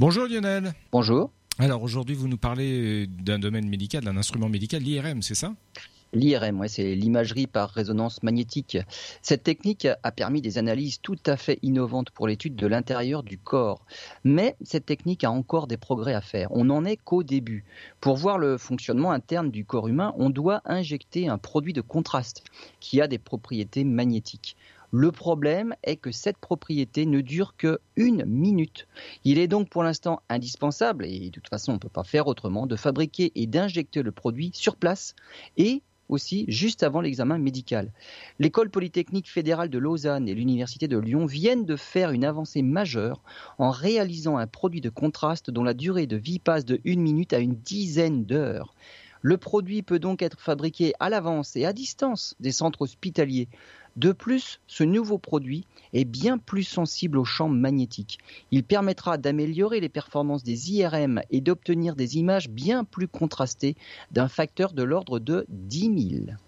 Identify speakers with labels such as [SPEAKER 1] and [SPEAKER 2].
[SPEAKER 1] Bonjour Lionel.
[SPEAKER 2] Bonjour.
[SPEAKER 1] Alors aujourd'hui, vous nous parlez d'un domaine médical, d'un instrument médical, l'IRM, c'est ça?
[SPEAKER 2] L'IRM, ouais, c'est l'imagerie par résonance magnétique. Cette technique a permis des analyses tout à fait innovantes pour l'étude de l'intérieur du corps. Mais cette technique a encore des progrès à faire. On n'en est qu'au début. Pour voir le fonctionnement interne du corps humain, on doit injecter un produit de contraste qui a des propriétés magnétiques. Le problème est que cette propriété ne dure que une minute. Il est donc pour l'instant indispensable, et de toute façon on ne peut pas faire autrement, de fabriquer et d'injecter le produit sur place et aussi juste avant l'examen médical. L'école polytechnique fédérale de Lausanne et l'université de Lyon viennent de faire une avancée majeure en réalisant un produit de contraste dont la durée de vie passe de une minute à une dizaine d'heures. Le produit peut donc être fabriqué à l'avance et à distance des centres hospitaliers. De plus, ce nouveau produit est bien plus sensible aux champs magnétiques. Il permettra d'améliorer les performances des IRM et d'obtenir des images bien plus contrastées d'un facteur de l'ordre de 10 000.